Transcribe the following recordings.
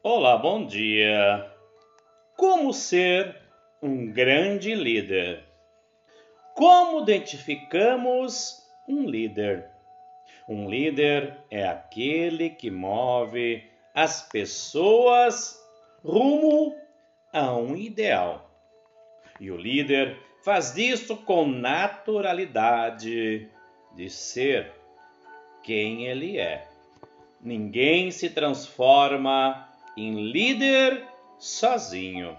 Olá, bom dia. Como ser um grande líder? Como identificamos um líder? Um líder é aquele que move as pessoas rumo a um ideal. E o líder faz isso com naturalidade de ser quem ele é. Ninguém se transforma em líder sozinho.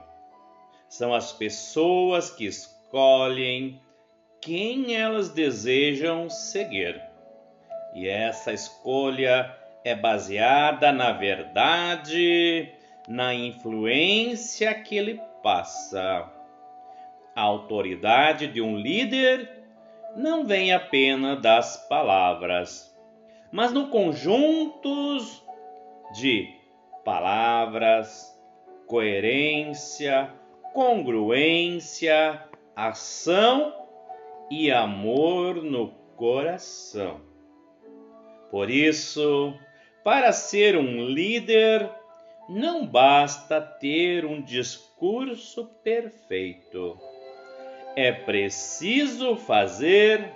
São as pessoas que escolhem quem elas desejam seguir. E essa escolha é baseada na verdade, na influência que ele passa. A autoridade de um líder não vem apenas das palavras, mas no conjunto de palavras, coerência, congruência, ação e amor no coração. Por isso, para ser um líder, não basta ter um discurso perfeito. É preciso fazer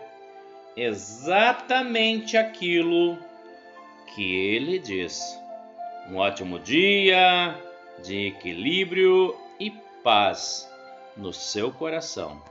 exatamente aquilo que ele diz. Um ótimo dia de equilíbrio e paz no seu coração.